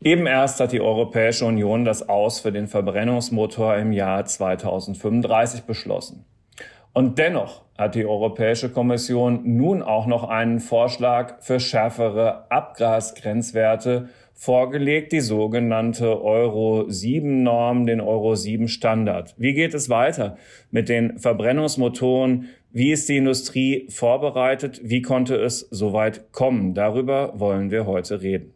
Eben erst hat die Europäische Union das Aus für den Verbrennungsmotor im Jahr 2035 beschlossen. Und dennoch hat die Europäische Kommission nun auch noch einen Vorschlag für schärfere Abgasgrenzwerte vorgelegt, die sogenannte Euro 7 Norm, den Euro 7 Standard. Wie geht es weiter mit den Verbrennungsmotoren? Wie ist die Industrie vorbereitet? Wie konnte es so weit kommen? Darüber wollen wir heute reden.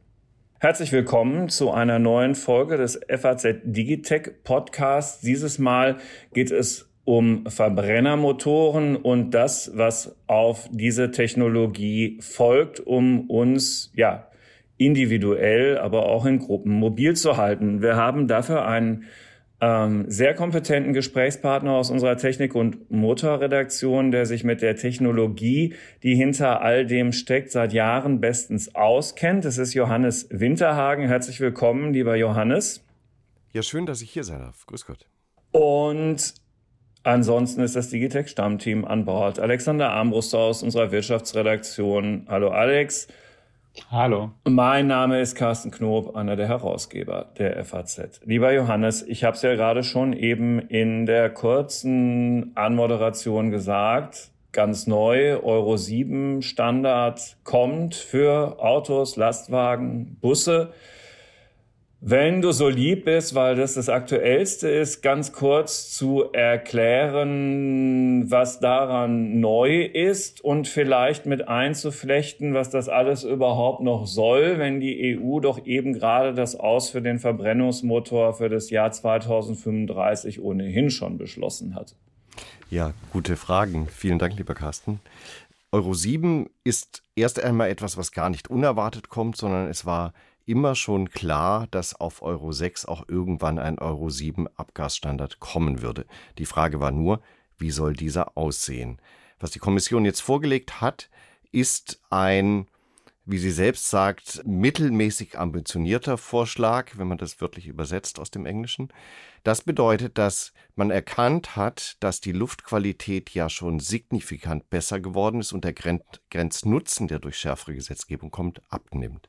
Herzlich willkommen zu einer neuen Folge des FAZ Digitech Podcasts. Dieses Mal geht es um Verbrennermotoren und das, was auf diese Technologie folgt, um uns, ja, individuell, aber auch in Gruppen mobil zu halten. Wir haben dafür einen ähm, sehr kompetenten Gesprächspartner aus unserer Technik- und Motorredaktion, der sich mit der Technologie, die hinter all dem steckt, seit Jahren bestens auskennt. Es ist Johannes Winterhagen. Herzlich willkommen, lieber Johannes. Ja, schön, dass ich hier sein darf. Grüß Gott. Und ansonsten ist das Digitech-Stammteam an Bord. Alexander Armbruster aus unserer Wirtschaftsredaktion. Hallo Alex. Hallo. Mein Name ist Carsten Knob, einer der Herausgeber der FAZ. Lieber Johannes, ich habe es ja gerade schon eben in der kurzen Anmoderation gesagt. Ganz neu, Euro 7 Standard kommt für Autos, Lastwagen, Busse. Wenn du so lieb bist, weil das das Aktuellste ist, ganz kurz zu erklären, was daran neu ist und vielleicht mit einzuflechten, was das alles überhaupt noch soll, wenn die EU doch eben gerade das Aus für den Verbrennungsmotor für das Jahr 2035 ohnehin schon beschlossen hat. Ja, gute Fragen. Vielen Dank, lieber Carsten. Euro 7 ist erst einmal etwas, was gar nicht unerwartet kommt, sondern es war immer schon klar, dass auf Euro 6 auch irgendwann ein Euro 7 Abgasstandard kommen würde. Die Frage war nur, wie soll dieser aussehen? Was die Kommission jetzt vorgelegt hat, ist ein, wie sie selbst sagt, mittelmäßig ambitionierter Vorschlag, wenn man das wörtlich übersetzt aus dem Englischen. Das bedeutet, dass man erkannt hat, dass die Luftqualität ja schon signifikant besser geworden ist und der Grenznutzen, der durch schärfere Gesetzgebung kommt, abnimmt.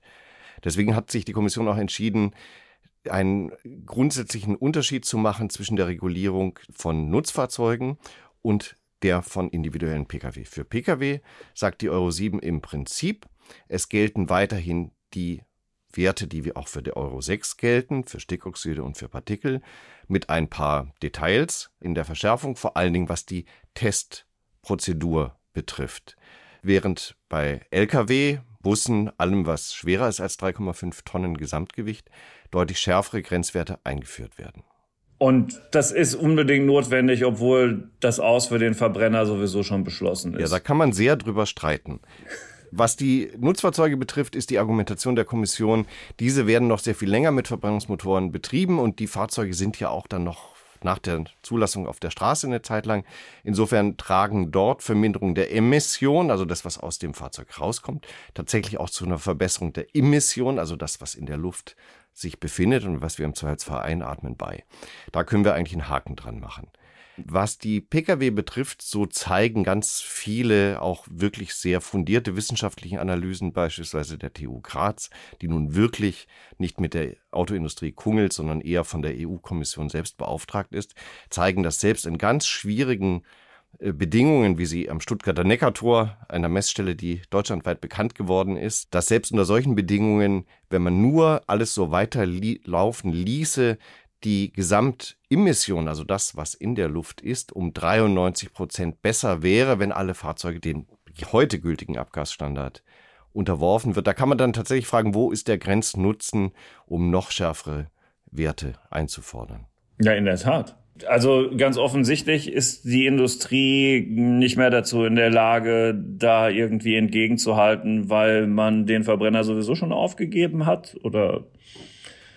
Deswegen hat sich die Kommission auch entschieden, einen grundsätzlichen Unterschied zu machen zwischen der Regulierung von Nutzfahrzeugen und der von individuellen Pkw. Für Pkw sagt die Euro 7 im Prinzip, es gelten weiterhin die Werte, die wir auch für die Euro 6 gelten, für Stickoxide und für Partikel, mit ein paar Details in der Verschärfung, vor allen Dingen was die Testprozedur betrifft. Während bei Lkw Bussen, allem was schwerer ist als 3,5 Tonnen Gesamtgewicht, deutlich schärfere Grenzwerte eingeführt werden. Und das ist unbedingt notwendig, obwohl das Aus für den Verbrenner sowieso schon beschlossen ist. Ja, da kann man sehr drüber streiten. Was die Nutzfahrzeuge betrifft, ist die Argumentation der Kommission, diese werden noch sehr viel länger mit Verbrennungsmotoren betrieben und die Fahrzeuge sind ja auch dann noch nach der Zulassung auf der Straße eine Zeit lang. Insofern tragen dort Verminderung der Emission, also das, was aus dem Fahrzeug rauskommt, tatsächlich auch zu einer Verbesserung der Emission, also das, was in der Luft sich befindet und was wir im Zweifelsfall einatmen bei. Da können wir eigentlich einen Haken dran machen. Was die Pkw betrifft, so zeigen ganz viele auch wirklich sehr fundierte wissenschaftliche Analysen, beispielsweise der TU Graz, die nun wirklich nicht mit der Autoindustrie kungelt, sondern eher von der EU-Kommission selbst beauftragt ist, zeigen, dass selbst in ganz schwierigen äh, Bedingungen, wie sie am Stuttgarter Neckartor, einer Messstelle, die deutschlandweit bekannt geworden ist, dass selbst unter solchen Bedingungen, wenn man nur alles so weiterlaufen ließe, die Gesamtemission, also das, was in der Luft ist, um 93 Prozent besser wäre, wenn alle Fahrzeuge den heute gültigen Abgasstandard unterworfen wird. Da kann man dann tatsächlich fragen, wo ist der Grenznutzen, um noch schärfere Werte einzufordern? Ja, in der Tat. Also ganz offensichtlich ist die Industrie nicht mehr dazu in der Lage, da irgendwie entgegenzuhalten, weil man den Verbrenner sowieso schon aufgegeben hat oder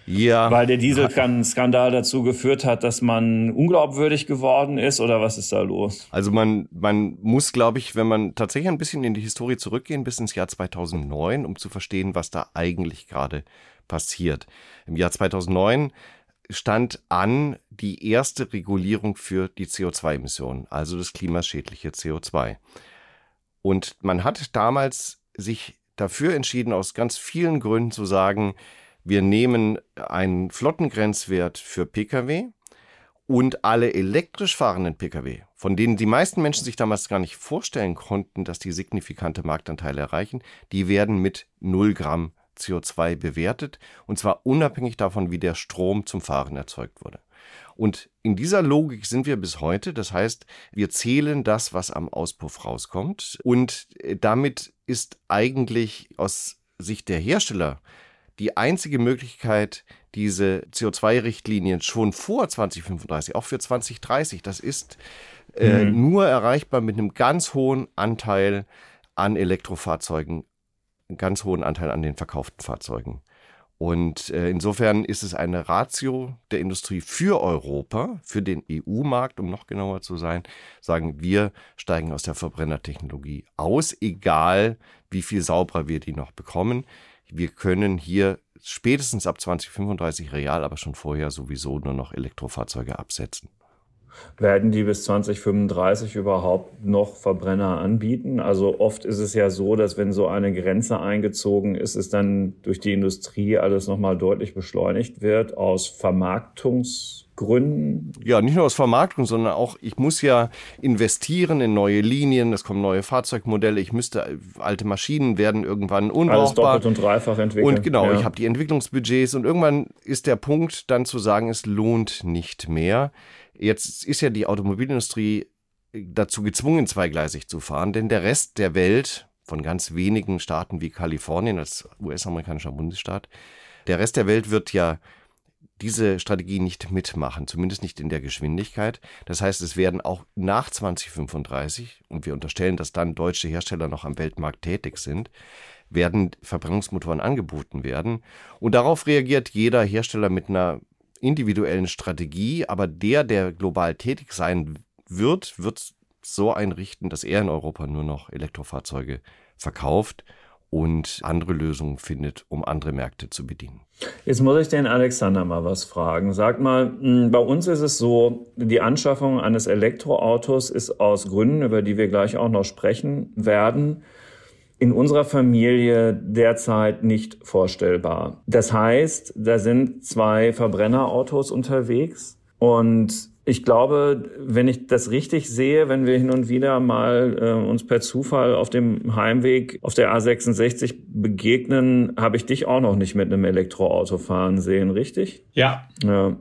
ja. Weil der Dieselskandal dazu geführt hat, dass man unglaubwürdig geworden ist oder was ist da los? Also man, man muss, glaube ich, wenn man tatsächlich ein bisschen in die Historie zurückgehen, bis ins Jahr 2009, um zu verstehen, was da eigentlich gerade passiert. Im Jahr 2009 stand an die erste Regulierung für die CO2-Emissionen, also das klimaschädliche CO2. Und man hat damals sich dafür entschieden, aus ganz vielen Gründen zu sagen, wir nehmen einen Flottengrenzwert für Pkw und alle elektrisch fahrenden Pkw, von denen die meisten Menschen sich damals gar nicht vorstellen konnten, dass die signifikante Marktanteile erreichen, die werden mit 0 Gramm CO2 bewertet und zwar unabhängig davon, wie der Strom zum Fahren erzeugt wurde. Und in dieser Logik sind wir bis heute. Das heißt, wir zählen das, was am Auspuff rauskommt. Und damit ist eigentlich aus Sicht der Hersteller die einzige Möglichkeit, diese CO2-Richtlinien schon vor 2035, auch für 2030, das ist äh, mhm. nur erreichbar mit einem ganz hohen Anteil an Elektrofahrzeugen, ganz hohen Anteil an den verkauften Fahrzeugen. Und äh, insofern ist es eine Ratio der Industrie für Europa, für den EU-Markt, um noch genauer zu sein, sagen wir steigen aus der Verbrennertechnologie aus, egal wie viel sauberer wir die noch bekommen wir können hier spätestens ab 2035 real, aber schon vorher sowieso nur noch Elektrofahrzeuge absetzen. Werden die bis 2035 überhaupt noch Verbrenner anbieten? Also oft ist es ja so, dass wenn so eine Grenze eingezogen ist, es dann durch die Industrie alles nochmal deutlich beschleunigt wird aus Vermarktungs Gründen? Ja, nicht nur aus Vermarktung, sondern auch, ich muss ja investieren in neue Linien, es kommen neue Fahrzeugmodelle, ich müsste, alte Maschinen werden irgendwann unbrauchbar. Alles doppelt und dreifach entwickeln. Und genau, ja. ich habe die Entwicklungsbudgets und irgendwann ist der Punkt dann zu sagen, es lohnt nicht mehr. Jetzt ist ja die Automobilindustrie dazu gezwungen, zweigleisig zu fahren, denn der Rest der Welt, von ganz wenigen Staaten wie Kalifornien als US-amerikanischer Bundesstaat, der Rest der Welt wird ja diese Strategie nicht mitmachen, zumindest nicht in der Geschwindigkeit. Das heißt, es werden auch nach 2035, und wir unterstellen, dass dann deutsche Hersteller noch am Weltmarkt tätig sind, werden Verbrennungsmotoren angeboten werden. Und darauf reagiert jeder Hersteller mit einer individuellen Strategie, aber der, der global tätig sein wird, wird so einrichten, dass er in Europa nur noch Elektrofahrzeuge verkauft und andere Lösungen findet, um andere Märkte zu bedienen. Jetzt muss ich den Alexander mal was fragen. Sag mal, hm, bei uns ist es so, die Anschaffung eines Elektroautos ist aus Gründen, über die wir gleich auch noch sprechen werden, in unserer Familie derzeit nicht vorstellbar. Das heißt, da sind zwei Verbrennerautos unterwegs und ich glaube, wenn ich das richtig sehe, wenn wir hin und wieder mal äh, uns per Zufall auf dem Heimweg auf der A66 begegnen, habe ich dich auch noch nicht mit einem Elektroauto fahren sehen, richtig? Ja. Ja.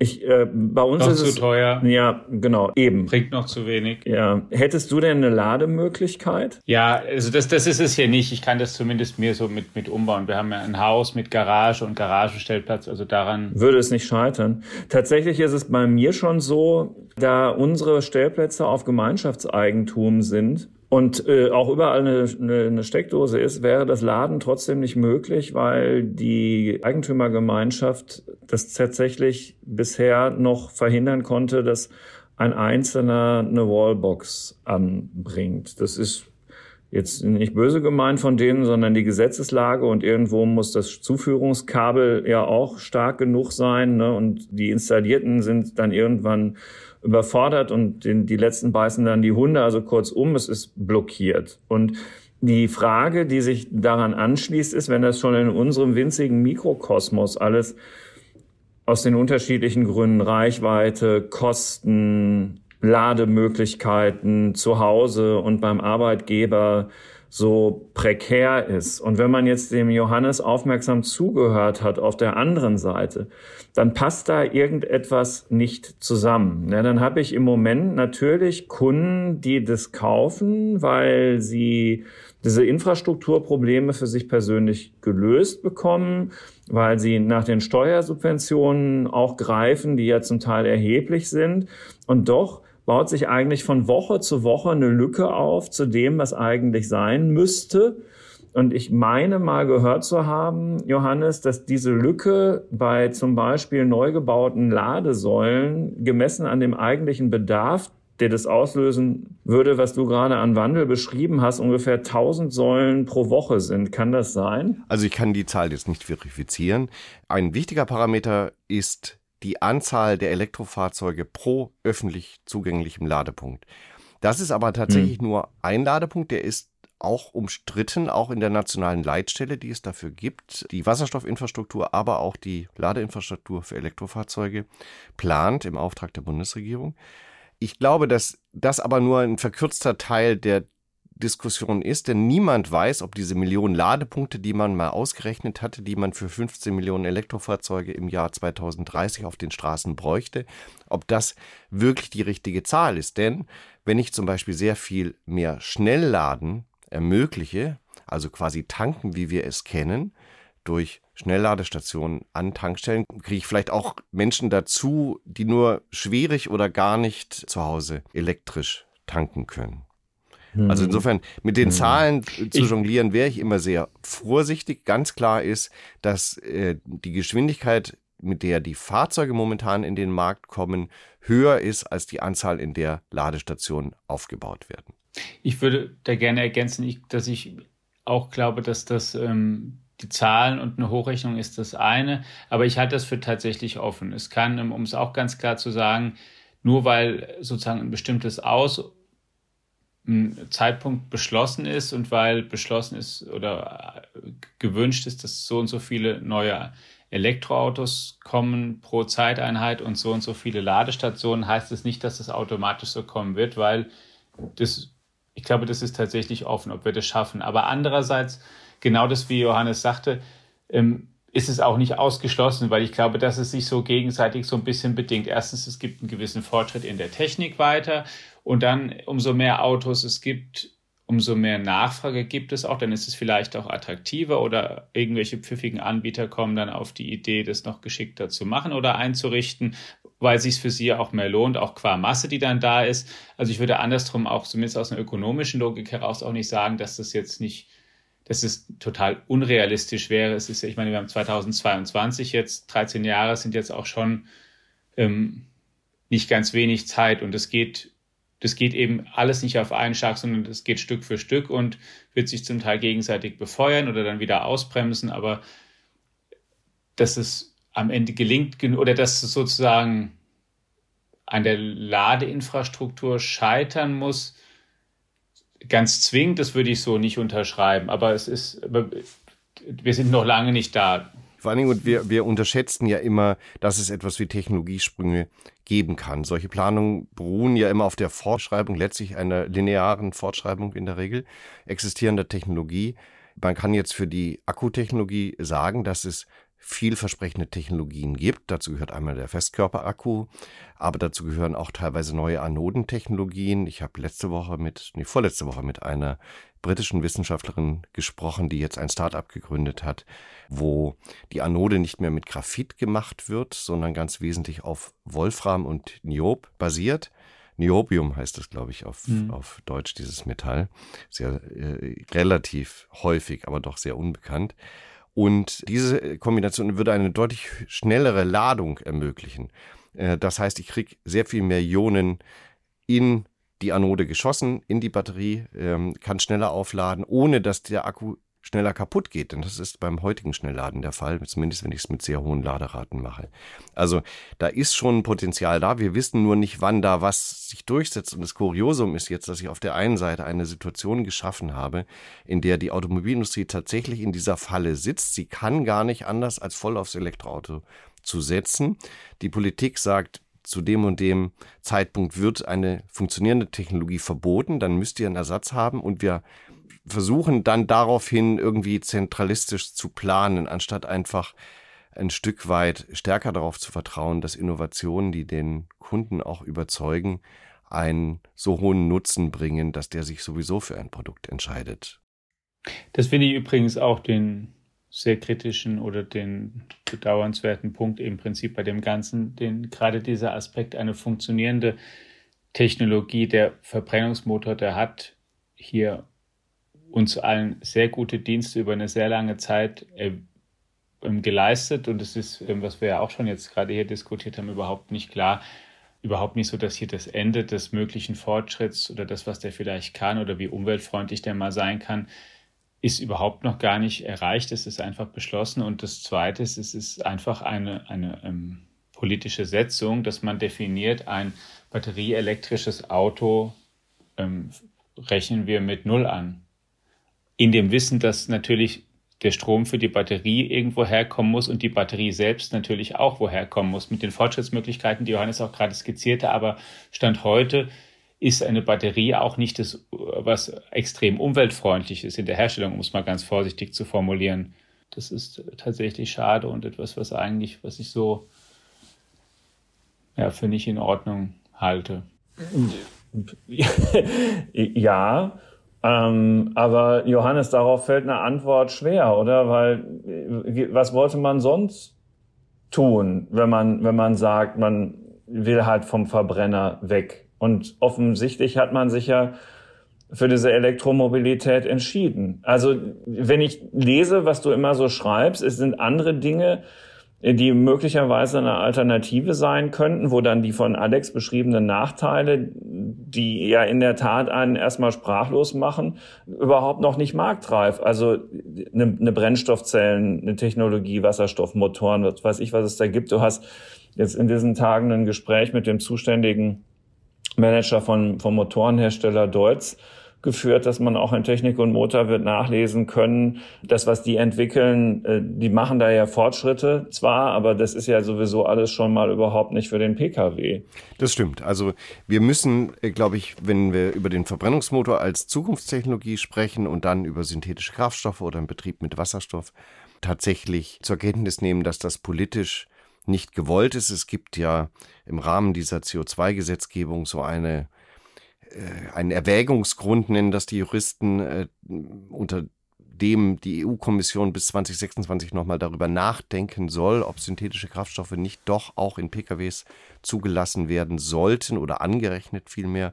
Ich, äh, bei uns noch ist zu es, teuer. Ja, genau, eben. Bringt noch zu wenig. Ja. Hättest du denn eine Lademöglichkeit? Ja, also das, das ist es hier nicht. Ich kann das zumindest mir so mit, mit umbauen. Wir haben ja ein Haus mit Garage und Garagenstellplatz, also daran. Würde es nicht scheitern. Tatsächlich ist es bei mir schon so, da unsere Stellplätze auf Gemeinschaftseigentum sind, und äh, auch überall eine, eine, eine Steckdose ist, wäre das Laden trotzdem nicht möglich, weil die Eigentümergemeinschaft das tatsächlich bisher noch verhindern konnte, dass ein Einzelner eine Wallbox anbringt. Das ist jetzt nicht böse gemeint von denen, sondern die Gesetzeslage und irgendwo muss das Zuführungskabel ja auch stark genug sein ne? und die Installierten sind dann irgendwann überfordert und den, die letzten beißen dann die Hunde. Also kurzum, es ist blockiert. Und die Frage, die sich daran anschließt, ist, wenn das schon in unserem winzigen Mikrokosmos alles aus den unterschiedlichen Gründen Reichweite, Kosten, Lademöglichkeiten zu Hause und beim Arbeitgeber so prekär ist. Und wenn man jetzt dem Johannes aufmerksam zugehört hat auf der anderen Seite, dann passt da irgendetwas nicht zusammen. Ja, dann habe ich im Moment natürlich Kunden, die das kaufen, weil sie diese Infrastrukturprobleme für sich persönlich gelöst bekommen, weil sie nach den Steuersubventionen auch greifen, die ja zum Teil erheblich sind. Und doch baut sich eigentlich von Woche zu Woche eine Lücke auf zu dem, was eigentlich sein müsste. Und ich meine mal gehört zu haben, Johannes, dass diese Lücke bei zum Beispiel neu gebauten Ladesäulen gemessen an dem eigentlichen Bedarf, der das auslösen würde, was du gerade an Wandel beschrieben hast, ungefähr 1000 Säulen pro Woche sind. Kann das sein? Also ich kann die Zahl jetzt nicht verifizieren. Ein wichtiger Parameter ist die Anzahl der Elektrofahrzeuge pro öffentlich zugänglichem Ladepunkt. Das ist aber tatsächlich hm. nur ein Ladepunkt, der ist auch umstritten, auch in der nationalen Leitstelle, die es dafür gibt. Die Wasserstoffinfrastruktur, aber auch die Ladeinfrastruktur für Elektrofahrzeuge plant im Auftrag der Bundesregierung. Ich glaube, dass das aber nur ein verkürzter Teil der Diskussion ist, denn niemand weiß, ob diese Millionen Ladepunkte, die man mal ausgerechnet hatte, die man für 15 Millionen Elektrofahrzeuge im Jahr 2030 auf den Straßen bräuchte, ob das wirklich die richtige Zahl ist. Denn wenn ich zum Beispiel sehr viel mehr Schnellladen ermögliche, also quasi tanken, wie wir es kennen, durch Schnellladestationen an Tankstellen, kriege ich vielleicht auch Menschen dazu, die nur schwierig oder gar nicht zu Hause elektrisch tanken können. Also hm. insofern mit den hm. Zahlen zu jonglieren wäre ich immer sehr vorsichtig. Ganz klar ist, dass äh, die Geschwindigkeit, mit der die Fahrzeuge momentan in den Markt kommen, höher ist als die Anzahl, in der Ladestationen aufgebaut werden. Ich würde da gerne ergänzen, dass ich auch glaube, dass das ähm, die Zahlen und eine Hochrechnung ist das eine, aber ich halte das für tatsächlich offen. Es kann, um es auch ganz klar zu sagen, nur weil sozusagen ein bestimmtes Aus Zeitpunkt beschlossen ist und weil beschlossen ist oder gewünscht ist, dass so und so viele neue Elektroautos kommen pro Zeiteinheit und so und so viele Ladestationen, heißt es nicht, dass es automatisch so kommen wird, weil das ich glaube, das ist tatsächlich offen, ob wir das schaffen. Aber andererseits, genau das, wie Johannes sagte, ähm, ist es auch nicht ausgeschlossen, weil ich glaube, dass es sich so gegenseitig so ein bisschen bedingt. Erstens, es gibt einen gewissen Fortschritt in der Technik weiter und dann umso mehr Autos es gibt, umso mehr Nachfrage gibt es auch, dann ist es vielleicht auch attraktiver oder irgendwelche pfiffigen Anbieter kommen dann auf die Idee, das noch geschickter zu machen oder einzurichten, weil es sich für sie auch mehr lohnt, auch qua Masse, die dann da ist. Also ich würde andersrum auch zumindest aus einer ökonomischen Logik heraus auch nicht sagen, dass das jetzt nicht, dass es total unrealistisch wäre. Es ist, ich meine, wir haben 2022 jetzt, 13 Jahre sind jetzt auch schon ähm, nicht ganz wenig Zeit und es geht, das geht eben alles nicht auf einen Schlag, sondern es geht Stück für Stück und wird sich zum Teil gegenseitig befeuern oder dann wieder ausbremsen, aber dass es am Ende gelingt oder dass es sozusagen an der Ladeinfrastruktur scheitern muss, ganz zwingend, das würde ich so nicht unterschreiben. Aber es ist, wir sind noch lange nicht da. Vor allen Dingen, und wir, wir unterschätzen ja immer, dass es etwas wie Technologiesprünge geben kann. Solche Planungen beruhen ja immer auf der Fortschreibung, letztlich einer linearen Fortschreibung in der Regel existierender Technologie. Man kann jetzt für die Akkutechnologie sagen, dass es vielversprechende Technologien gibt. Dazu gehört einmal der Festkörperakku, aber dazu gehören auch teilweise neue Anodentechnologien. Ich habe letzte Woche mit, nee, vorletzte Woche mit einer britischen Wissenschaftlerin gesprochen, die jetzt ein Start-up gegründet hat, wo die Anode nicht mehr mit Graphit gemacht wird, sondern ganz wesentlich auf Wolfram und Niob basiert. Niobium heißt das, glaube ich, auf, mhm. auf Deutsch, dieses Metall. Sehr äh, relativ häufig, aber doch sehr unbekannt. Und diese Kombination würde eine deutlich schnellere Ladung ermöglichen. Äh, das heißt, ich kriege sehr viel mehr Ionen in die Anode geschossen, in die Batterie, ähm, kann schneller aufladen, ohne dass der Akku schneller kaputt geht. Denn das ist beim heutigen Schnellladen der Fall, zumindest wenn ich es mit sehr hohen Laderaten mache. Also da ist schon ein Potenzial da. Wir wissen nur nicht, wann da was sich durchsetzt. Und das Kuriosum ist jetzt, dass ich auf der einen Seite eine Situation geschaffen habe, in der die Automobilindustrie tatsächlich in dieser Falle sitzt. Sie kann gar nicht anders als voll aufs Elektroauto zu setzen. Die Politik sagt, zu dem und dem Zeitpunkt wird eine funktionierende Technologie verboten, dann müsst ihr einen Ersatz haben und wir versuchen dann daraufhin irgendwie zentralistisch zu planen, anstatt einfach ein Stück weit stärker darauf zu vertrauen, dass Innovationen, die den Kunden auch überzeugen, einen so hohen Nutzen bringen, dass der sich sowieso für ein Produkt entscheidet. Das finde ich übrigens auch den sehr kritischen oder den bedauernswerten Punkt im Prinzip bei dem Ganzen, den gerade dieser Aspekt eine funktionierende Technologie, der Verbrennungsmotor, der hat hier uns allen sehr gute Dienste über eine sehr lange Zeit äh, ähm, geleistet. Und es ist, ähm, was wir ja auch schon jetzt gerade hier diskutiert haben, überhaupt nicht klar, überhaupt nicht so, dass hier das Ende des möglichen Fortschritts oder das, was der vielleicht kann oder wie umweltfreundlich der mal sein kann, ist überhaupt noch gar nicht erreicht. Es ist einfach beschlossen. Und das Zweite ist, es ist einfach eine, eine ähm, politische Setzung, dass man definiert, ein batterieelektrisches Auto ähm, rechnen wir mit Null an. in dem Wissen, dass natürlich der Strom für die Batterie irgendwo herkommen muss und die Batterie selbst natürlich auch woher kommen muss. Mit den Fortschrittsmöglichkeiten, die Johannes auch gerade skizzierte, aber Stand heute ist eine Batterie auch nicht das, was extrem umweltfreundlich ist in der Herstellung, um es mal ganz vorsichtig zu formulieren. Das ist tatsächlich schade und etwas, was eigentlich, was ich so ja, für nicht in Ordnung halte. ja, ähm, aber Johannes, darauf fällt eine Antwort schwer, oder? Weil was wollte man sonst tun, wenn man, wenn man sagt, man will halt vom Verbrenner weg? Und offensichtlich hat man sich ja für diese Elektromobilität entschieden. Also wenn ich lese, was du immer so schreibst, es sind andere Dinge, die möglicherweise eine Alternative sein könnten, wo dann die von Alex beschriebenen Nachteile, die ja in der Tat einen erstmal sprachlos machen, überhaupt noch nicht marktreif. Also eine, eine Brennstoffzellen, eine Technologie, Wasserstoffmotoren, was weiß ich, was es da gibt. Du hast jetzt in diesen Tagen ein Gespräch mit dem zuständigen Manager von, vom Motorenhersteller Deutz geführt, dass man auch in Technik und Motor wird nachlesen können. Das, was die entwickeln, äh, die machen da ja Fortschritte zwar, aber das ist ja sowieso alles schon mal überhaupt nicht für den Pkw. Das stimmt. Also wir müssen, äh, glaube ich, wenn wir über den Verbrennungsmotor als Zukunftstechnologie sprechen und dann über synthetische Kraftstoffe oder einen Betrieb mit Wasserstoff, tatsächlich zur Kenntnis nehmen, dass das politisch nicht gewollt ist. Es gibt ja im Rahmen dieser CO2-Gesetzgebung so eine äh, einen Erwägungsgrund nennen das die Juristen, äh, unter dem die EU-Kommission bis 2026 nochmal darüber nachdenken soll, ob synthetische Kraftstoffe nicht doch auch in PKWs zugelassen werden sollten oder angerechnet vielmehr.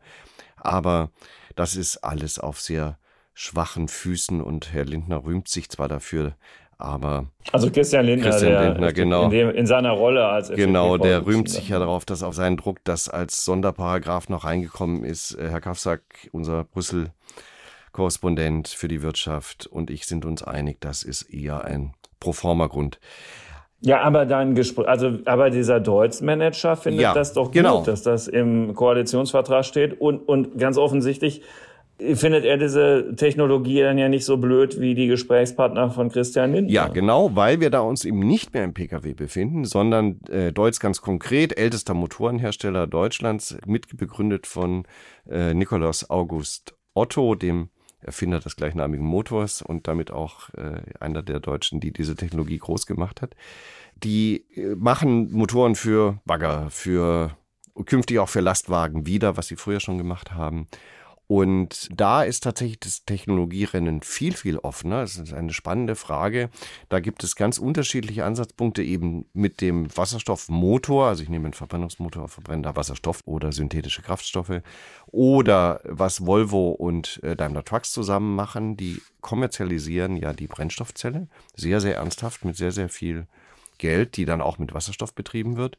Aber das ist alles auf sehr schwachen Füßen und Herr Lindner rühmt sich zwar dafür, aber also Christian Lindner, Christian der, Lindner genau. In, dem, in, seiner Rolle als Genau, der rühmt sich ja darauf, dass auf seinen Druck das als Sonderparagraph noch reingekommen ist. Äh, Herr Kafsack, unser Brüssel Korrespondent für die Wirtschaft und ich sind uns einig, das ist eher ein Proforma-Grund. Ja, aber dein Gespräch, also aber dieser Deutsch-Manager findet ja, das doch gut, genau. dass das im Koalitionsvertrag steht und und ganz offensichtlich findet er diese Technologie dann ja nicht so blöd wie die Gesprächspartner von Christian Lindner. Ja, genau, weil wir da uns eben nicht mehr im Pkw befinden, sondern äh, Deutz ganz konkret, ältester Motorenhersteller Deutschlands, mitbegründet von äh, Nikolaus August Otto, dem Erfinder des gleichnamigen Motors und damit auch äh, einer der Deutschen, die diese Technologie groß gemacht hat. Die äh, machen Motoren für Bagger, für künftig auch für Lastwagen wieder, was sie früher schon gemacht haben. Und da ist tatsächlich das Technologierennen viel, viel offener. Das ist eine spannende Frage. Da gibt es ganz unterschiedliche Ansatzpunkte eben mit dem Wasserstoffmotor. Also ich nehme einen Verbrennungsmotor, verbrenne da Wasserstoff oder synthetische Kraftstoffe. Oder was Volvo und äh, Daimler Trucks zusammen machen, die kommerzialisieren ja die Brennstoffzelle. Sehr, sehr ernsthaft mit sehr, sehr viel Geld, die dann auch mit Wasserstoff betrieben wird.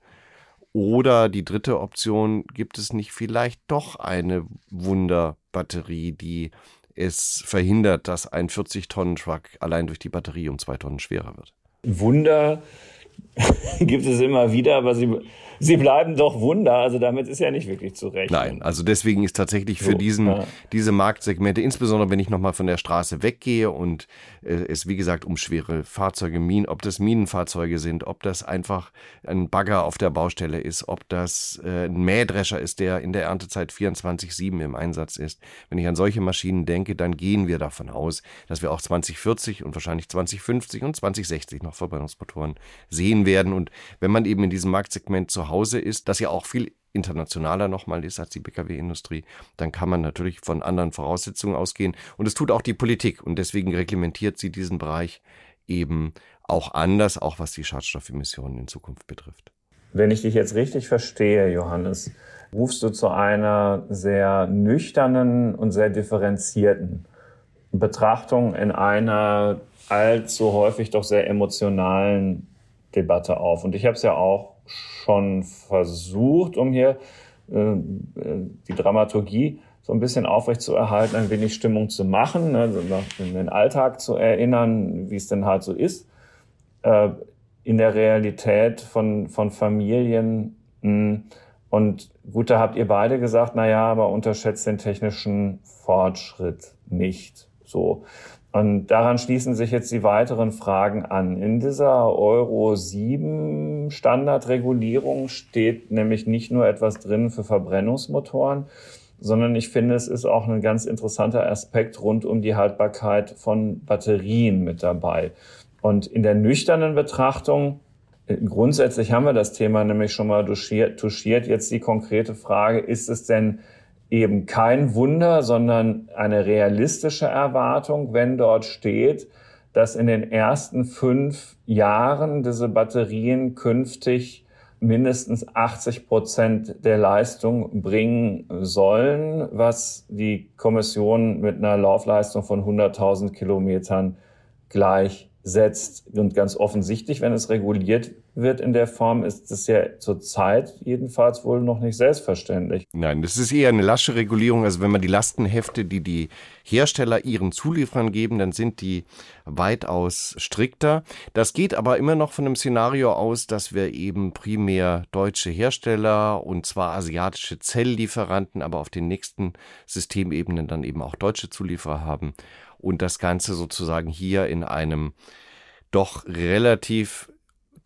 Oder die dritte Option, gibt es nicht vielleicht doch eine Wunderbatterie, die es verhindert, dass ein 40-Tonnen-Truck allein durch die Batterie um zwei Tonnen schwerer wird? Wunder gibt es immer wieder, aber sie sie bleiben doch Wunder. Also damit ist ja nicht wirklich zu rechnen. Nein, also deswegen ist tatsächlich für so, diesen, ja. diese Marktsegmente, insbesondere wenn ich nochmal von der Straße weggehe und äh, es wie gesagt um schwere Fahrzeuge, Minen, ob das Minenfahrzeuge sind, ob das einfach ein Bagger auf der Baustelle ist, ob das äh, ein Mähdrescher ist, der in der Erntezeit 24-7 im Einsatz ist. Wenn ich an solche Maschinen denke, dann gehen wir davon aus, dass wir auch 2040 und wahrscheinlich 2050 und 2060 noch Verbrennungsmotoren sehen werden. Und wenn man eben in diesem Marktsegment zu Hause ist, das ja auch viel internationaler nochmal ist als die Pkw-Industrie, dann kann man natürlich von anderen Voraussetzungen ausgehen. Und es tut auch die Politik. Und deswegen reglementiert sie diesen Bereich eben auch anders, auch was die Schadstoffemissionen in Zukunft betrifft. Wenn ich dich jetzt richtig verstehe, Johannes, rufst du zu einer sehr nüchternen und sehr differenzierten Betrachtung in einer allzu häufig doch sehr emotionalen Debatte auf. Und ich habe es ja auch schon versucht, um hier äh, die Dramaturgie so ein bisschen aufrecht zu erhalten, ein wenig Stimmung zu machen, in den Alltag zu erinnern, wie es denn halt so ist. Äh, in der Realität von, von Familien. Hm, und gut, da habt ihr beide gesagt, na ja, aber unterschätzt den technischen Fortschritt nicht. So. Und daran schließen sich jetzt die weiteren Fragen an. In dieser Euro 7 Standardregulierung steht nämlich nicht nur etwas drin für Verbrennungsmotoren, sondern ich finde, es ist auch ein ganz interessanter Aspekt rund um die Haltbarkeit von Batterien mit dabei. Und in der nüchternen Betrachtung, grundsätzlich haben wir das Thema nämlich schon mal touchiert, touchiert jetzt die konkrete Frage, ist es denn eben kein Wunder, sondern eine realistische Erwartung, wenn dort steht, dass in den ersten fünf Jahren diese Batterien künftig mindestens 80 Prozent der Leistung bringen sollen, was die Kommission mit einer Laufleistung von 100.000 Kilometern gleichsetzt. Und ganz offensichtlich, wenn es reguliert wird in der Form, ist es ja zurzeit jedenfalls wohl noch nicht selbstverständlich. Nein, das ist eher eine lasche Regulierung. Also wenn man die Lastenhefte, die die Hersteller ihren Zulieferern geben, dann sind die weitaus strikter. Das geht aber immer noch von einem Szenario aus, dass wir eben primär deutsche Hersteller und zwar asiatische Zelllieferanten, aber auf den nächsten Systemebenen dann eben auch deutsche Zulieferer haben und das Ganze sozusagen hier in einem doch relativ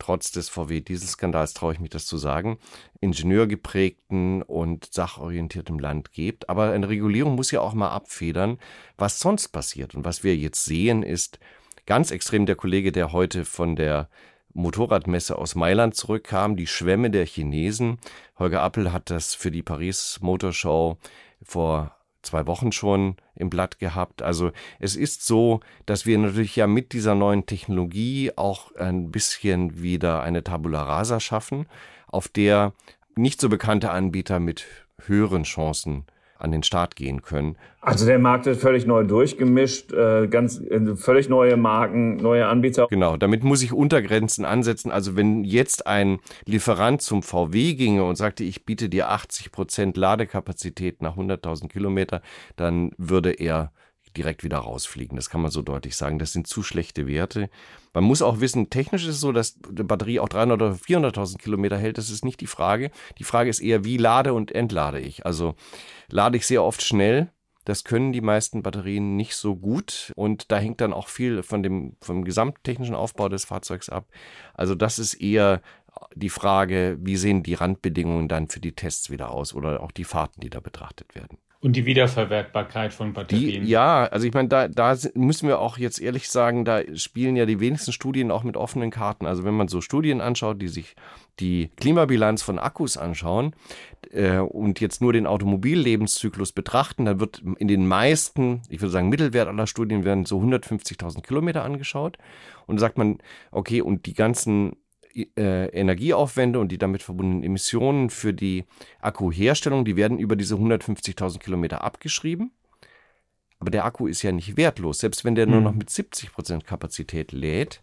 trotz des VW-Dieselskandals traue ich mich das zu sagen, ingenieurgeprägten und sachorientiertem Land gibt. Aber eine Regulierung muss ja auch mal abfedern, was sonst passiert. Und was wir jetzt sehen, ist ganz extrem der Kollege, der heute von der Motorradmesse aus Mailand zurückkam, die Schwämme der Chinesen. Holger Appel hat das für die Paris Motor Show vor zwei Wochen schon im Blatt gehabt. Also es ist so, dass wir natürlich ja mit dieser neuen Technologie auch ein bisschen wieder eine Tabula rasa schaffen, auf der nicht so bekannte Anbieter mit höheren Chancen an den Start gehen können. Also der Markt ist völlig neu durchgemischt, äh, ganz äh, völlig neue Marken, neue Anbieter. Genau, damit muss ich Untergrenzen ansetzen. Also wenn jetzt ein Lieferant zum VW ginge und sagte, ich biete dir 80 Prozent Ladekapazität nach 100.000 Kilometer, dann würde er direkt wieder rausfliegen. Das kann man so deutlich sagen. Das sind zu schlechte Werte. Man muss auch wissen, technisch ist es so, dass die Batterie auch 300 oder 400.000 Kilometer hält. Das ist nicht die Frage. Die Frage ist eher, wie lade und entlade ich. Also lade ich sehr oft schnell. Das können die meisten Batterien nicht so gut und da hängt dann auch viel von dem vom gesamttechnischen Aufbau des Fahrzeugs ab. Also das ist eher die Frage, wie sehen die Randbedingungen dann für die Tests wieder aus oder auch die Fahrten, die da betrachtet werden. Und die Wiederverwertbarkeit von Batterien. Die, ja, also ich meine, da, da müssen wir auch jetzt ehrlich sagen, da spielen ja die wenigsten Studien auch mit offenen Karten. Also wenn man so Studien anschaut, die sich die Klimabilanz von Akkus anschauen äh, und jetzt nur den Automobillebenszyklus betrachten, dann wird in den meisten, ich würde sagen Mittelwert aller Studien werden so 150.000 Kilometer angeschaut. Und da sagt man, okay, und die ganzen äh, Energieaufwände und die damit verbundenen Emissionen für die Akkuherstellung, die werden über diese 150.000 Kilometer abgeschrieben. Aber der Akku ist ja nicht wertlos. Selbst wenn der nur noch mit 70 Prozent Kapazität lädt,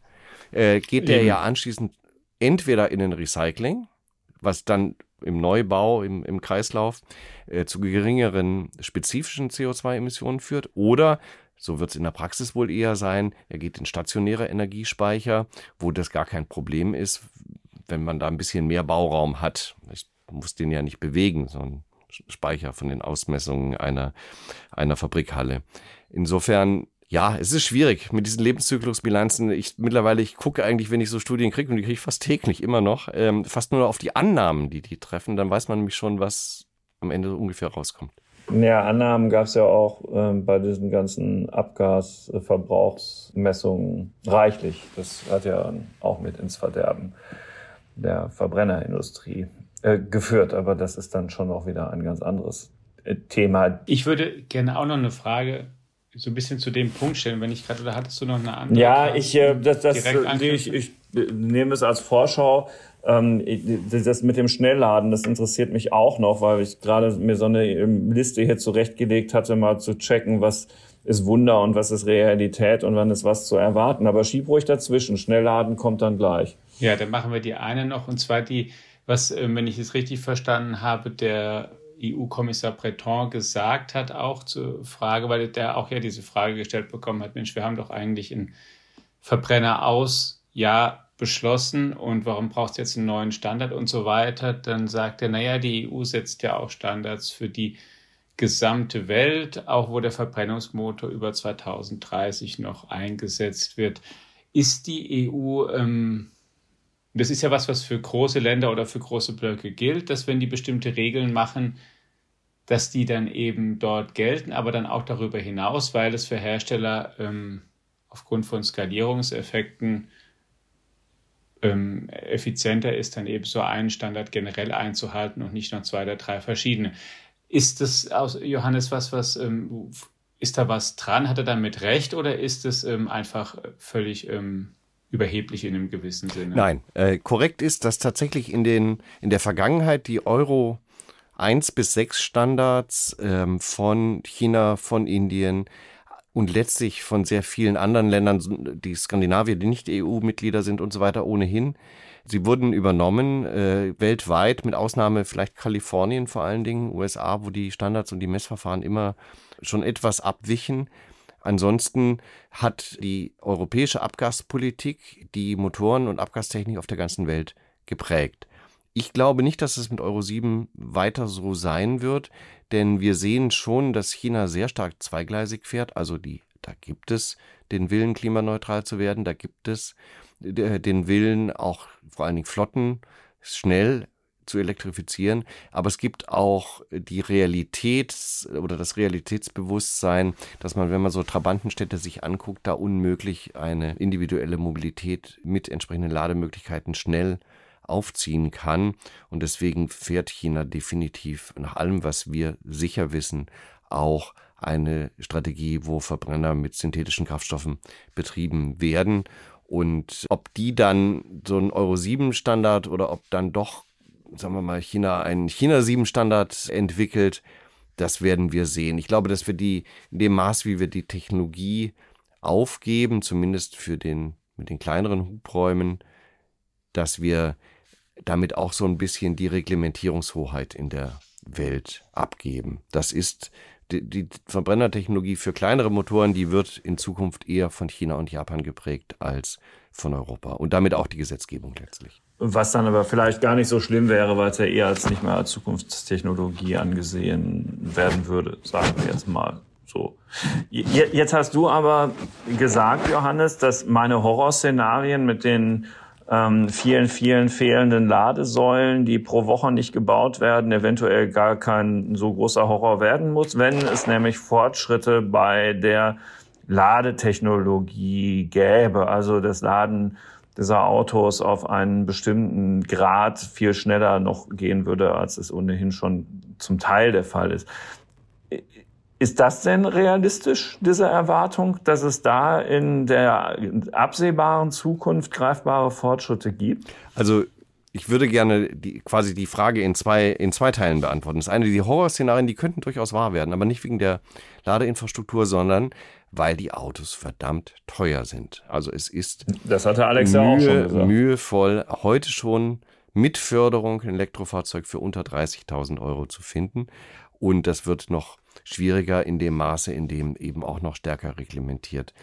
äh, geht der ja anschließend entweder in den Recycling, was dann im Neubau, im, im Kreislauf äh, zu geringeren spezifischen CO2-Emissionen führt, oder so wird es in der Praxis wohl eher sein. Er geht in stationäre Energiespeicher, wo das gar kein Problem ist, wenn man da ein bisschen mehr Bauraum hat. Ich muss den ja nicht bewegen, so ein Speicher von den Ausmessungen einer, einer Fabrikhalle. Insofern, ja, es ist schwierig mit diesen Lebenszyklusbilanzen. Ich mittlerweile, ich gucke eigentlich, wenn ich so Studien kriege, und die kriege ich fast täglich immer noch, ähm, fast nur auf die Annahmen, die die treffen, dann weiß man nämlich schon, was am Ende ungefähr rauskommt. Ja, Annahmen gab es ja auch ähm, bei diesen ganzen Abgasverbrauchsmessungen reichlich. Das hat ja auch mit ins Verderben der Verbrennerindustrie äh, geführt. Aber das ist dann schon auch wieder ein ganz anderes äh, Thema. Ich würde gerne auch noch eine Frage so ein bisschen zu dem Punkt stellen, wenn ich gerade, oder hattest du noch eine andere? Ja, ich, äh, das, das, ich, ich nehme es als Vorschau. Ähm, das mit dem Schnellladen, das interessiert mich auch noch, weil ich gerade mir so eine ähm, Liste hier zurechtgelegt hatte, mal zu checken, was ist Wunder und was ist Realität und wann ist was zu erwarten. Aber schieb ruhig dazwischen. Schnellladen kommt dann gleich. Ja, dann machen wir die eine noch und zwar die, was, äh, wenn ich es richtig verstanden habe, der EU-Kommissar Breton gesagt hat, auch zur Frage, weil der auch ja diese Frage gestellt bekommen hat, Mensch, wir haben doch eigentlich einen Verbrenner aus, ja, beschlossen und warum braucht es jetzt einen neuen Standard und so weiter, dann sagt er, naja, die EU setzt ja auch Standards für die gesamte Welt, auch wo der Verbrennungsmotor über 2030 noch eingesetzt wird. Ist die EU, ähm, das ist ja was, was für große Länder oder für große Blöcke gilt, dass wenn die bestimmte Regeln machen, dass die dann eben dort gelten, aber dann auch darüber hinaus, weil es für Hersteller ähm, aufgrund von Skalierungseffekten ähm, effizienter ist, dann eben so einen Standard generell einzuhalten und nicht noch zwei oder drei verschiedene. Ist das aus Johannes was, was ähm, ist da was dran? Hat er damit recht oder ist es ähm, einfach völlig ähm, überheblich in einem gewissen Sinne? Nein, äh, korrekt ist, dass tatsächlich in, den, in der Vergangenheit die Euro 1 bis 6 Standards ähm, von China, von Indien und letztlich von sehr vielen anderen Ländern, die Skandinavier, die nicht EU-Mitglieder sind und so weiter, ohnehin. Sie wurden übernommen äh, weltweit, mit Ausnahme vielleicht Kalifornien vor allen Dingen, USA, wo die Standards und die Messverfahren immer schon etwas abwichen. Ansonsten hat die europäische Abgaspolitik die Motoren- und Abgastechnik auf der ganzen Welt geprägt. Ich glaube nicht, dass es mit Euro 7 weiter so sein wird, denn wir sehen schon, dass China sehr stark zweigleisig fährt. Also die, da gibt es den Willen, klimaneutral zu werden, da gibt es äh, den Willen, auch vor allen Dingen Flotten schnell zu elektrifizieren. Aber es gibt auch die Realität oder das Realitätsbewusstsein, dass man, wenn man so Trabantenstädte sich anguckt, da unmöglich eine individuelle Mobilität mit entsprechenden Lademöglichkeiten schnell aufziehen kann. Und deswegen fährt China definitiv nach allem, was wir sicher wissen, auch eine Strategie, wo Verbrenner mit synthetischen Kraftstoffen betrieben werden. Und ob die dann so ein Euro 7 Standard oder ob dann doch, sagen wir mal, China einen China 7 Standard entwickelt, das werden wir sehen. Ich glaube, dass wir die, in dem Maß, wie wir die Technologie aufgeben, zumindest für den, mit den kleineren Hubräumen, dass wir damit auch so ein bisschen die Reglementierungshoheit in der Welt abgeben. Das ist die, die Verbrennertechnologie für kleinere Motoren, die wird in Zukunft eher von China und Japan geprägt als von Europa und damit auch die Gesetzgebung letztlich. Was dann aber vielleicht gar nicht so schlimm wäre, weil es ja eher als nicht mehr als Zukunftstechnologie angesehen werden würde, sagen wir jetzt mal so. Jetzt hast du aber gesagt, Johannes, dass meine Horrorszenarien mit den ähm, vielen, vielen fehlenden Ladesäulen, die pro Woche nicht gebaut werden, eventuell gar kein so großer Horror werden muss, wenn es nämlich Fortschritte bei der Ladetechnologie gäbe, also das Laden dieser Autos auf einen bestimmten Grad viel schneller noch gehen würde, als es ohnehin schon zum Teil der Fall ist. Ist das denn realistisch, diese Erwartung, dass es da in der absehbaren Zukunft greifbare Fortschritte gibt? Also ich würde gerne die, quasi die Frage in zwei, in zwei Teilen beantworten. Das eine, die Horrorszenarien, die könnten durchaus wahr werden, aber nicht wegen der Ladeinfrastruktur, sondern weil die Autos verdammt teuer sind. Also es ist das hatte Alex Mühe, ja auch schon gesagt. mühevoll, heute schon mit Förderung ein Elektrofahrzeug für unter 30.000 Euro zu finden. Und das wird noch schwieriger in dem Maße, in dem eben auch noch stärker reglementiert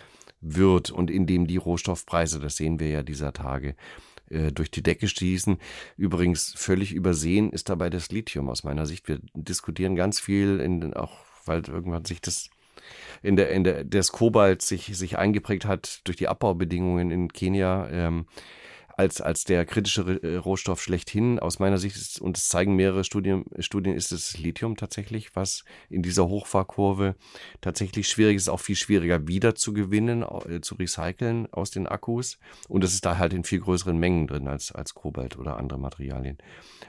wird und in dem die Rohstoffpreise, das sehen wir ja dieser Tage, äh, durch die Decke stießen. Übrigens völlig übersehen ist dabei das Lithium aus meiner Sicht. Wir diskutieren ganz viel, in, auch weil irgendwann sich das in der, in der, des Kobalt sich, sich eingeprägt hat durch die Abbaubedingungen in Kenia. Ähm, als, als der kritische äh, Rohstoff schlechthin. Aus meiner Sicht ist, und es zeigen mehrere Studien, Studien, ist es Lithium tatsächlich, was in dieser Hochfahrkurve tatsächlich schwierig ist, auch viel schwieriger wieder zu gewinnen, äh, zu recyceln aus den Akkus. Und es ist da halt in viel größeren Mengen drin als, als Kobalt oder andere Materialien.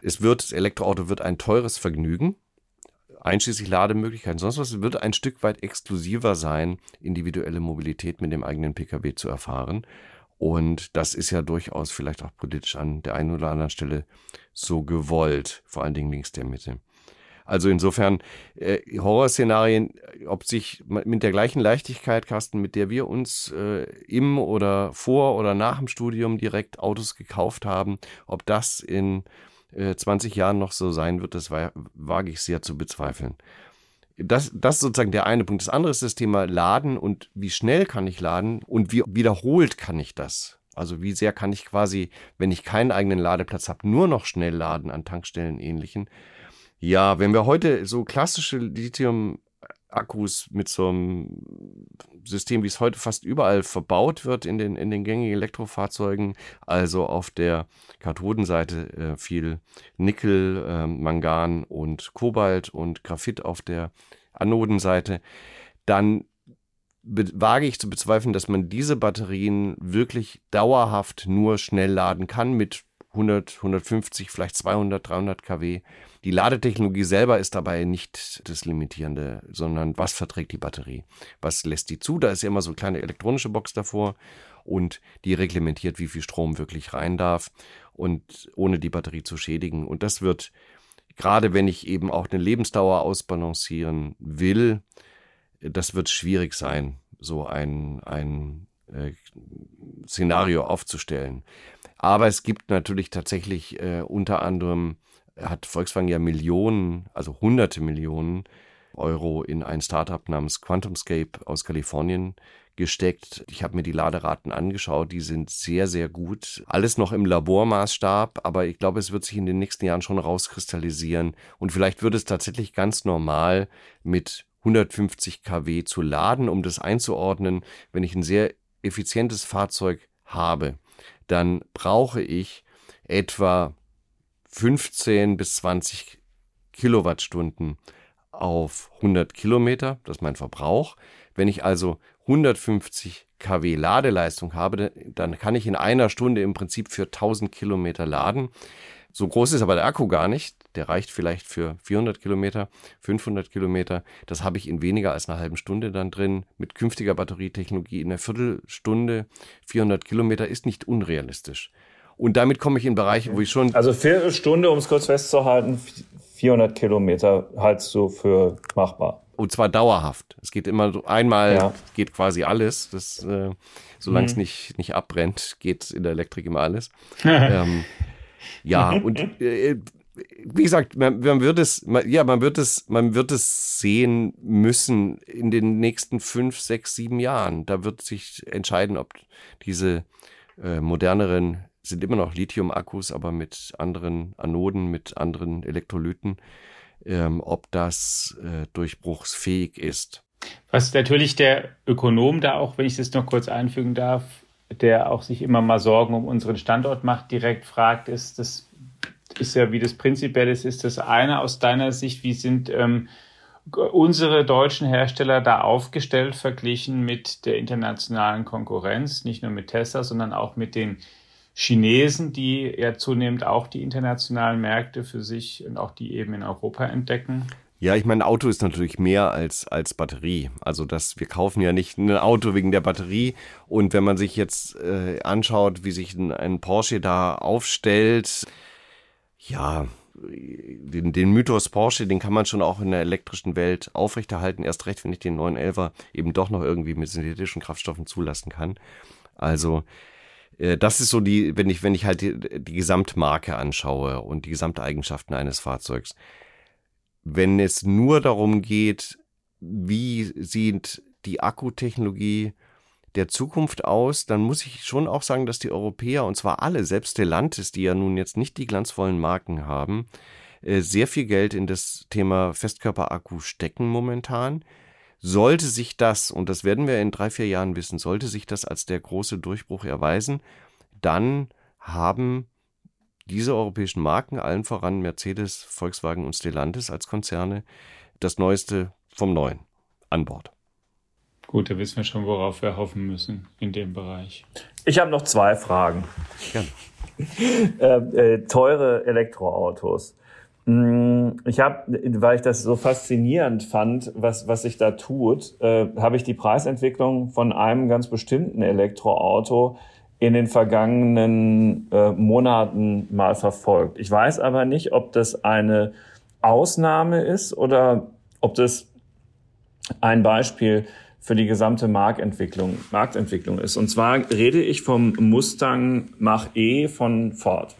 Es wird, das Elektroauto wird ein teures Vergnügen einschließlich Lademöglichkeiten, sonst was, wird ein Stück weit exklusiver sein, individuelle Mobilität mit dem eigenen Pkw zu erfahren. Und das ist ja durchaus vielleicht auch politisch an der einen oder anderen Stelle so gewollt, vor allen Dingen links der Mitte. Also insofern äh, Horrorszenarien, ob sich mit der gleichen Leichtigkeit, Carsten, mit der wir uns äh, im oder vor oder nach dem Studium direkt Autos gekauft haben, ob das in äh, 20 Jahren noch so sein wird, das wage ich sehr zu bezweifeln das, das ist sozusagen der eine Punkt. Das andere ist das Thema Laden und wie schnell kann ich laden und wie wiederholt kann ich das? Also wie sehr kann ich quasi, wenn ich keinen eigenen Ladeplatz habe, nur noch schnell laden an Tankstellen ähnlichen. Ja, wenn wir heute so klassische Lithium Akkus mit so einem System, wie es heute fast überall verbaut wird in den, in den gängigen Elektrofahrzeugen, also auf der Kathodenseite äh, viel Nickel, äh, Mangan und Kobalt und Graphit auf der Anodenseite, dann wage ich zu bezweifeln, dass man diese Batterien wirklich dauerhaft nur schnell laden kann mit 100, 150, vielleicht 200, 300 kW. Die Ladetechnologie selber ist dabei nicht das Limitierende, sondern was verträgt die Batterie? Was lässt die zu? Da ist ja immer so eine kleine elektronische Box davor und die reglementiert, wie viel Strom wirklich rein darf und ohne die Batterie zu schädigen. Und das wird, gerade wenn ich eben auch eine Lebensdauer ausbalancieren will, das wird schwierig sein, so ein, ein äh, Szenario aufzustellen. Aber es gibt natürlich tatsächlich äh, unter anderem, hat Volkswagen ja Millionen, also hunderte Millionen Euro in ein Startup namens QuantumScape aus Kalifornien gesteckt. Ich habe mir die Laderaten angeschaut, die sind sehr, sehr gut. Alles noch im Labormaßstab, aber ich glaube, es wird sich in den nächsten Jahren schon rauskristallisieren und vielleicht wird es tatsächlich ganz normal mit 150 kW zu laden, um das einzuordnen, wenn ich ein sehr effizientes Fahrzeug habe dann brauche ich etwa 15 bis 20 Kilowattstunden auf 100 Kilometer, das ist mein Verbrauch. Wenn ich also 150 kW Ladeleistung habe, dann kann ich in einer Stunde im Prinzip für 1000 Kilometer laden. So groß ist aber der Akku gar nicht. Der reicht vielleicht für 400 Kilometer, 500 Kilometer. Das habe ich in weniger als einer halben Stunde dann drin. Mit künftiger Batterietechnologie in einer Viertelstunde 400 Kilometer ist nicht unrealistisch. Und damit komme ich in Bereiche, wo ich schon. Also Viertelstunde, um es kurz festzuhalten, 400 Kilometer haltst du für machbar. Und zwar dauerhaft. Es geht immer so einmal, ja. geht quasi alles. Das, äh, solange mhm. es nicht, nicht abbrennt, geht in der Elektrik immer alles. ähm, ja, und äh, wie gesagt, man, man, wird es, man, ja, man wird es, man wird es sehen müssen in den nächsten fünf, sechs, sieben Jahren. Da wird sich entscheiden, ob diese äh, moderneren sind immer noch Lithium-Akkus, aber mit anderen Anoden, mit anderen Elektrolyten, ähm, ob das äh, durchbruchsfähig ist. Was natürlich der Ökonom da auch, wenn ich das noch kurz einfügen darf, der auch sich immer mal Sorgen um unseren Standort macht, direkt fragt, ist das ist ja, wie das prinzipiell ist, ist das eine aus deiner Sicht, wie sind ähm, unsere deutschen Hersteller da aufgestellt verglichen mit der internationalen Konkurrenz, nicht nur mit Tesla, sondern auch mit den Chinesen, die ja zunehmend auch die internationalen Märkte für sich und auch die eben in Europa entdecken? Ja, ich meine, Auto ist natürlich mehr als, als Batterie. Also das, wir kaufen ja nicht ein Auto wegen der Batterie. Und wenn man sich jetzt äh, anschaut, wie sich ein, ein Porsche da aufstellt, ja, den, den Mythos Porsche, den kann man schon auch in der elektrischen Welt aufrechterhalten. Erst recht, wenn ich den 911er eben doch noch irgendwie mit synthetischen Kraftstoffen zulassen kann. Also, äh, das ist so die, wenn ich, wenn ich halt die, die Gesamtmarke anschaue und die Gesamteigenschaften eines Fahrzeugs wenn es nur darum geht, wie sieht die Akkutechnologie der Zukunft aus, dann muss ich schon auch sagen, dass die Europäer, und zwar alle, selbst Stellantis, die ja nun jetzt nicht die glanzvollen Marken haben, äh, sehr viel Geld in das Thema Festkörperakku stecken momentan. Sollte sich das, und das werden wir in drei, vier Jahren wissen, sollte sich das als der große Durchbruch erweisen, dann haben diese europäischen Marken, allen voran Mercedes, Volkswagen und Stellantis als Konzerne, das Neueste vom Neuen an Bord. Gut, da wissen wir schon, worauf wir hoffen müssen in dem Bereich. Ich habe noch zwei Fragen. Gerne. äh, äh, teure Elektroautos. Hm, ich habe, weil ich das so faszinierend fand, was, was sich da tut, äh, habe ich die Preisentwicklung von einem ganz bestimmten Elektroauto in den vergangenen äh, Monaten mal verfolgt. Ich weiß aber nicht, ob das eine Ausnahme ist oder ob das ein Beispiel für die gesamte Marktentwicklung, Marktentwicklung ist. Und zwar rede ich vom Mustang Mach-E von Ford.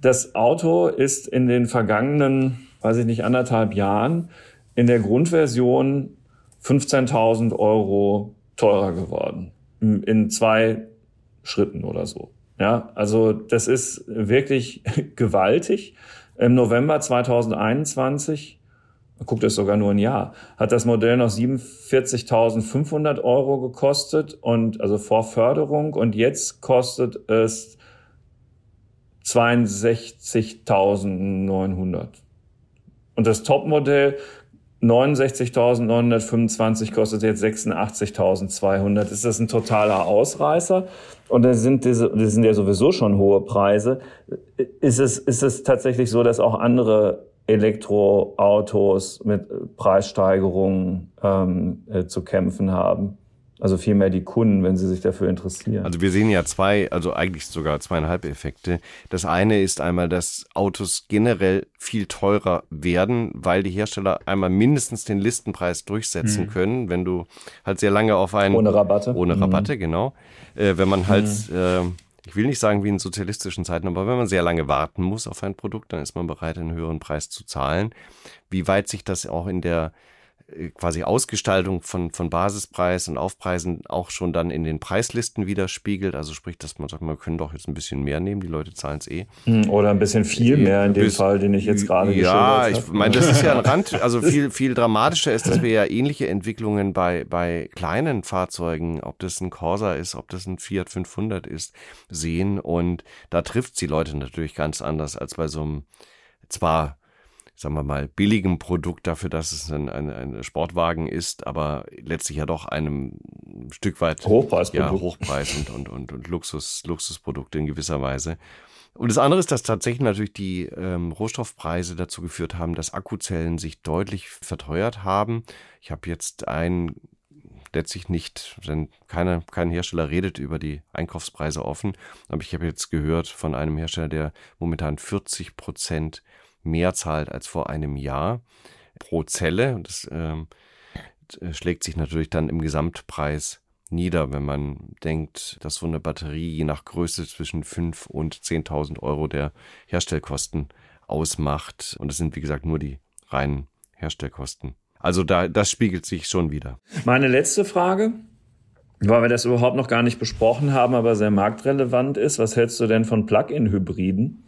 Das Auto ist in den vergangenen, weiß ich nicht, anderthalb Jahren in der Grundversion 15.000 Euro teurer geworden. In zwei Schritten oder so. Ja, also das ist wirklich gewaltig. Im November 2021 guckt es sogar nur ein Jahr, hat das Modell noch 47.500 Euro gekostet und also vor Förderung und jetzt kostet es 62.900. Und das Topmodell 69.925 kostet jetzt 86.200. Ist das ein totaler Ausreißer? Und das sind diese, das sind ja sowieso schon hohe Preise. Ist es, ist es tatsächlich so, dass auch andere Elektroautos mit Preissteigerungen ähm, äh, zu kämpfen haben. Also vielmehr die Kunden, wenn sie sich dafür interessieren. Also wir sehen ja zwei, also eigentlich sogar zweieinhalb Effekte. Das eine ist einmal, dass Autos generell viel teurer werden, weil die Hersteller einmal mindestens den Listenpreis durchsetzen hm. können, wenn du halt sehr lange auf einen... Ohne Rabatte. Ohne Rabatte, hm. genau. Äh, wenn man halt... Hm. Äh, ich will nicht sagen wie in sozialistischen Zeiten, aber wenn man sehr lange warten muss auf ein Produkt, dann ist man bereit, einen höheren Preis zu zahlen. Wie weit sich das auch in der quasi Ausgestaltung von, von Basispreis und Aufpreisen auch schon dann in den Preislisten widerspiegelt. Also sprich, dass man sagt, wir können doch jetzt ein bisschen mehr nehmen, die Leute zahlen es eh. Hm, oder ein bisschen viel mehr in dem Bis, Fall, den ich jetzt gerade ja, habe. Ja, ich meine, das ist ja ein Rand, also viel, viel dramatischer ist, dass wir ja ähnliche Entwicklungen bei, bei kleinen Fahrzeugen, ob das ein Corsa ist, ob das ein Fiat 500 ist, sehen und da trifft die Leute natürlich ganz anders als bei so einem zwar sagen wir mal, billigem Produkt dafür, dass es ein, ein, ein Sportwagen ist, aber letztlich ja doch einem Stück weit Hochpreisprodukt. Ja, Hochpreis und, und, und, und Luxus, Luxusprodukte in gewisser Weise. Und das andere ist, dass tatsächlich natürlich die ähm, Rohstoffpreise dazu geführt haben, dass Akkuzellen sich deutlich verteuert haben. Ich habe jetzt ein letztlich nicht, denn keine, kein Hersteller redet über die Einkaufspreise offen. Aber ich habe jetzt gehört von einem Hersteller, der momentan 40 Prozent mehr zahlt als vor einem Jahr pro Zelle. Das ähm, schlägt sich natürlich dann im Gesamtpreis nieder, wenn man denkt, dass so eine Batterie je nach Größe zwischen 5 und 10.000 Euro der Herstellkosten ausmacht. Und das sind, wie gesagt, nur die reinen Herstellkosten. Also da, das spiegelt sich schon wieder. Meine letzte Frage, weil wir das überhaupt noch gar nicht besprochen haben, aber sehr marktrelevant ist. Was hältst du denn von Plug-in-Hybriden?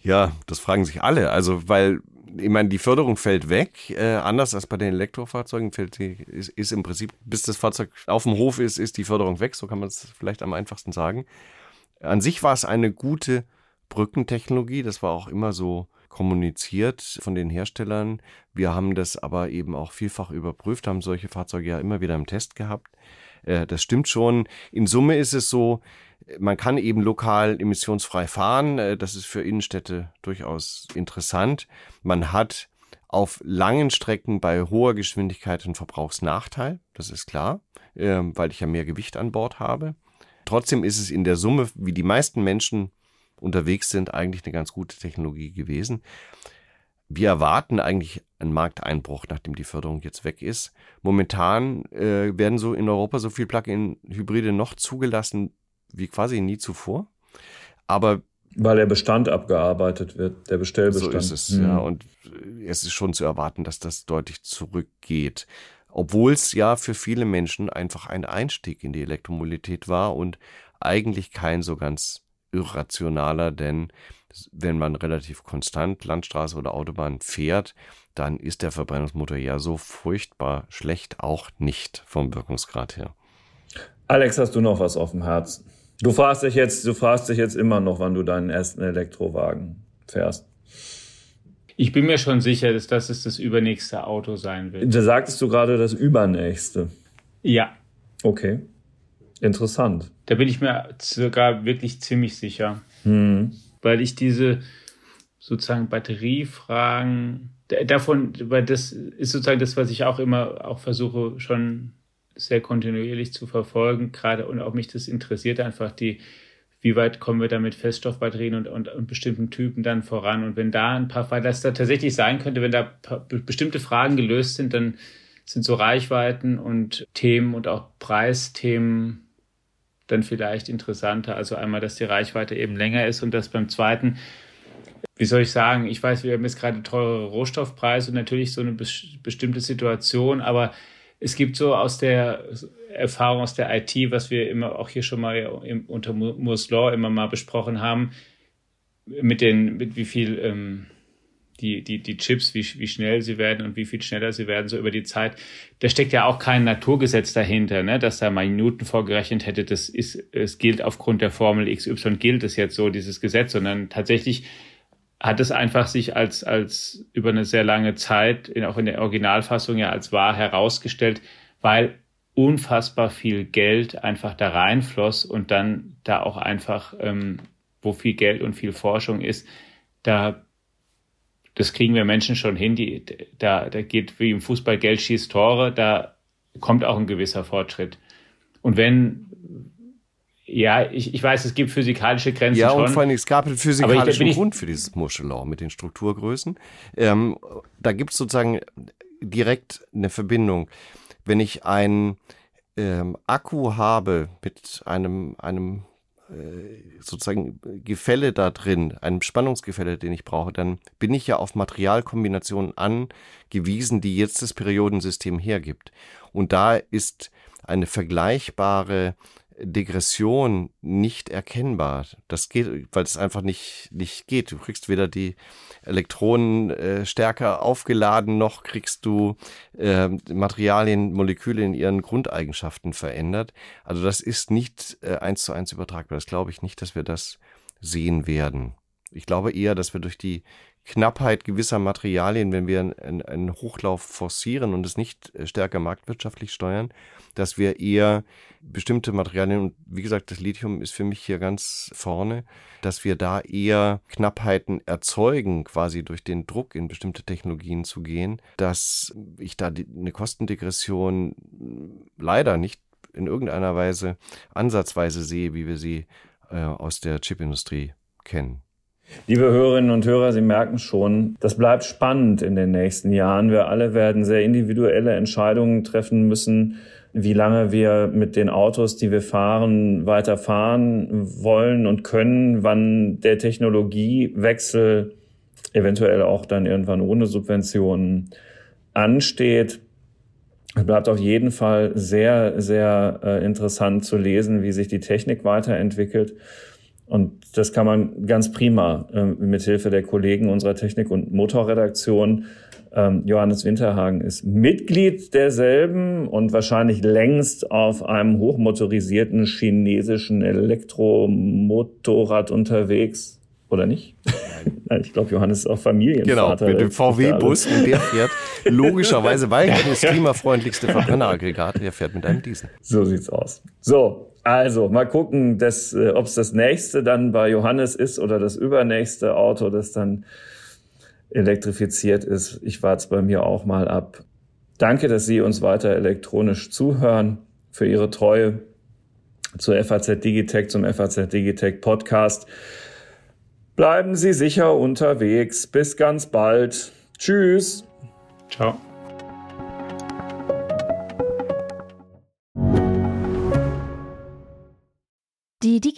Ja, das fragen sich alle. Also, weil, ich meine, die Förderung fällt weg. Äh, anders als bei den Elektrofahrzeugen fällt die, ist, ist im Prinzip, bis das Fahrzeug auf dem Hof ist, ist die Förderung weg. So kann man es vielleicht am einfachsten sagen. An sich war es eine gute Brückentechnologie. Das war auch immer so kommuniziert von den Herstellern. Wir haben das aber eben auch vielfach überprüft, haben solche Fahrzeuge ja immer wieder im Test gehabt. Äh, das stimmt schon. In Summe ist es so, man kann eben lokal emissionsfrei fahren. Äh, das ist für Innenstädte durchaus interessant. Man hat auf langen Strecken bei hoher Geschwindigkeit einen Verbrauchsnachteil. Das ist klar, ähm, weil ich ja mehr Gewicht an Bord habe. Trotzdem ist es in der Summe, wie die meisten Menschen unterwegs sind, eigentlich eine ganz gute Technologie gewesen. Wir erwarten eigentlich einen Markteinbruch, nachdem die Förderung jetzt weg ist. Momentan äh, werden so in Europa so viel Plug-in-Hybride noch zugelassen wie quasi nie zuvor. Aber weil der Bestand abgearbeitet wird, der Bestellbestand. So ist es, mhm. ja. Und es ist schon zu erwarten, dass das deutlich zurückgeht. Obwohl es ja für viele Menschen einfach ein Einstieg in die Elektromobilität war und eigentlich kein so ganz irrationaler, denn wenn man relativ konstant Landstraße oder Autobahn fährt, dann ist der Verbrennungsmotor ja so furchtbar schlecht auch nicht vom Wirkungsgrad her. Alex, hast du noch was auf dem Herzen? Du fragst dich jetzt, du fragst dich jetzt immer noch, wann du deinen ersten Elektrowagen fährst. Ich bin mir schon sicher, dass das das übernächste Auto sein wird. Da sagtest du gerade das übernächste. Ja. Okay. Interessant. Da bin ich mir sogar wirklich ziemlich sicher. Hm. Weil ich diese sozusagen Batteriefragen davon, weil das ist sozusagen das, was ich auch immer auch versuche schon sehr kontinuierlich zu verfolgen, gerade und auch mich das interessiert einfach die, wie weit kommen wir da mit Feststoffbatterien und, und, und bestimmten Typen dann voran. Und wenn da ein paar, weil das da tatsächlich sein könnte, wenn da bestimmte Fragen gelöst sind, dann sind so Reichweiten und Themen und auch Preisthemen dann vielleicht interessanter. Also einmal, dass die Reichweite eben länger ist und das beim zweiten, wie soll ich sagen, ich weiß, wir haben jetzt gerade teure Rohstoffpreise und natürlich so eine bestimmte Situation, aber es gibt so aus der Erfahrung aus der IT, was wir immer auch hier schon mal im, unter Moore's Law immer mal besprochen haben, mit den, mit wie viel ähm, die, die, die Chips, wie, wie schnell sie werden und wie viel schneller sie werden, so über die Zeit. Da steckt ja auch kein Naturgesetz dahinter, ne, dass da mal Minuten vorgerechnet hätte, das ist, es gilt aufgrund der Formel XY gilt es jetzt so, dieses Gesetz, sondern tatsächlich hat es einfach sich als, als über eine sehr lange Zeit, in, auch in der Originalfassung ja als wahr herausgestellt, weil unfassbar viel Geld einfach da reinfloss und dann da auch einfach, ähm, wo viel Geld und viel Forschung ist, da das kriegen wir Menschen schon hin. Die, da, da geht wie im Fußball Geld schießt Tore, da kommt auch ein gewisser Fortschritt. Und wenn, ja, ich, ich weiß, es gibt physikalische Grenzen. Ja, schon, und vor allem, es gab einen physikalischen Grund für dieses Muschelaw mit den Strukturgrößen. Ähm, da gibt es sozusagen direkt eine Verbindung. Wenn ich einen ähm, Akku habe mit einem, einem äh, sozusagen Gefälle da drin, einem Spannungsgefälle, den ich brauche, dann bin ich ja auf Materialkombinationen angewiesen, die jetzt das Periodensystem hergibt. Und da ist eine vergleichbare Degression nicht erkennbar. Das geht, weil es einfach nicht, nicht geht. Du kriegst weder die Elektronen äh, stärker aufgeladen, noch kriegst du äh, Materialien, Moleküle in ihren Grundeigenschaften verändert. Also das ist nicht äh, eins zu eins übertragbar. Das glaube ich nicht, dass wir das sehen werden. Ich glaube eher, dass wir durch die Knappheit gewisser Materialien, wenn wir einen, einen Hochlauf forcieren und es nicht äh, stärker marktwirtschaftlich steuern, dass wir eher bestimmte Materialien, und wie gesagt, das Lithium ist für mich hier ganz vorne, dass wir da eher Knappheiten erzeugen, quasi durch den Druck in bestimmte Technologien zu gehen, dass ich da die, eine Kostendegression leider nicht in irgendeiner Weise ansatzweise sehe, wie wir sie äh, aus der Chipindustrie kennen. Liebe Hörerinnen und Hörer, Sie merken schon, das bleibt spannend in den nächsten Jahren. Wir alle werden sehr individuelle Entscheidungen treffen müssen, wie lange wir mit den Autos, die wir fahren, weiterfahren wollen und können, wann der Technologiewechsel eventuell auch dann irgendwann ohne Subventionen ansteht. Es bleibt auf jeden Fall sehr, sehr äh, interessant zu lesen, wie sich die Technik weiterentwickelt. Und das kann man ganz prima äh, mit Hilfe der Kollegen unserer Technik- und Motorredaktion. Ähm, Johannes Winterhagen ist Mitglied derselben und wahrscheinlich längst auf einem hochmotorisierten chinesischen Elektromotorrad unterwegs. Oder nicht? Nein. ich glaube, Johannes ist auch Familienvater. Genau, mit dem VW-Bus und der fährt logischerweise, weil das klimafreundlichste Verbrenneraggregat, der fährt mit einem Diesel. So sieht's aus. So, also, mal gucken, äh, ob es das nächste dann bei Johannes ist oder das übernächste Auto, das dann elektrifiziert ist. Ich warte es bei mir auch mal ab. Danke, dass Sie uns weiter elektronisch zuhören, für Ihre Treue zur FAZ Digitech, zum FAZ Digitech Podcast. Bleiben Sie sicher unterwegs. Bis ganz bald. Tschüss. Ciao.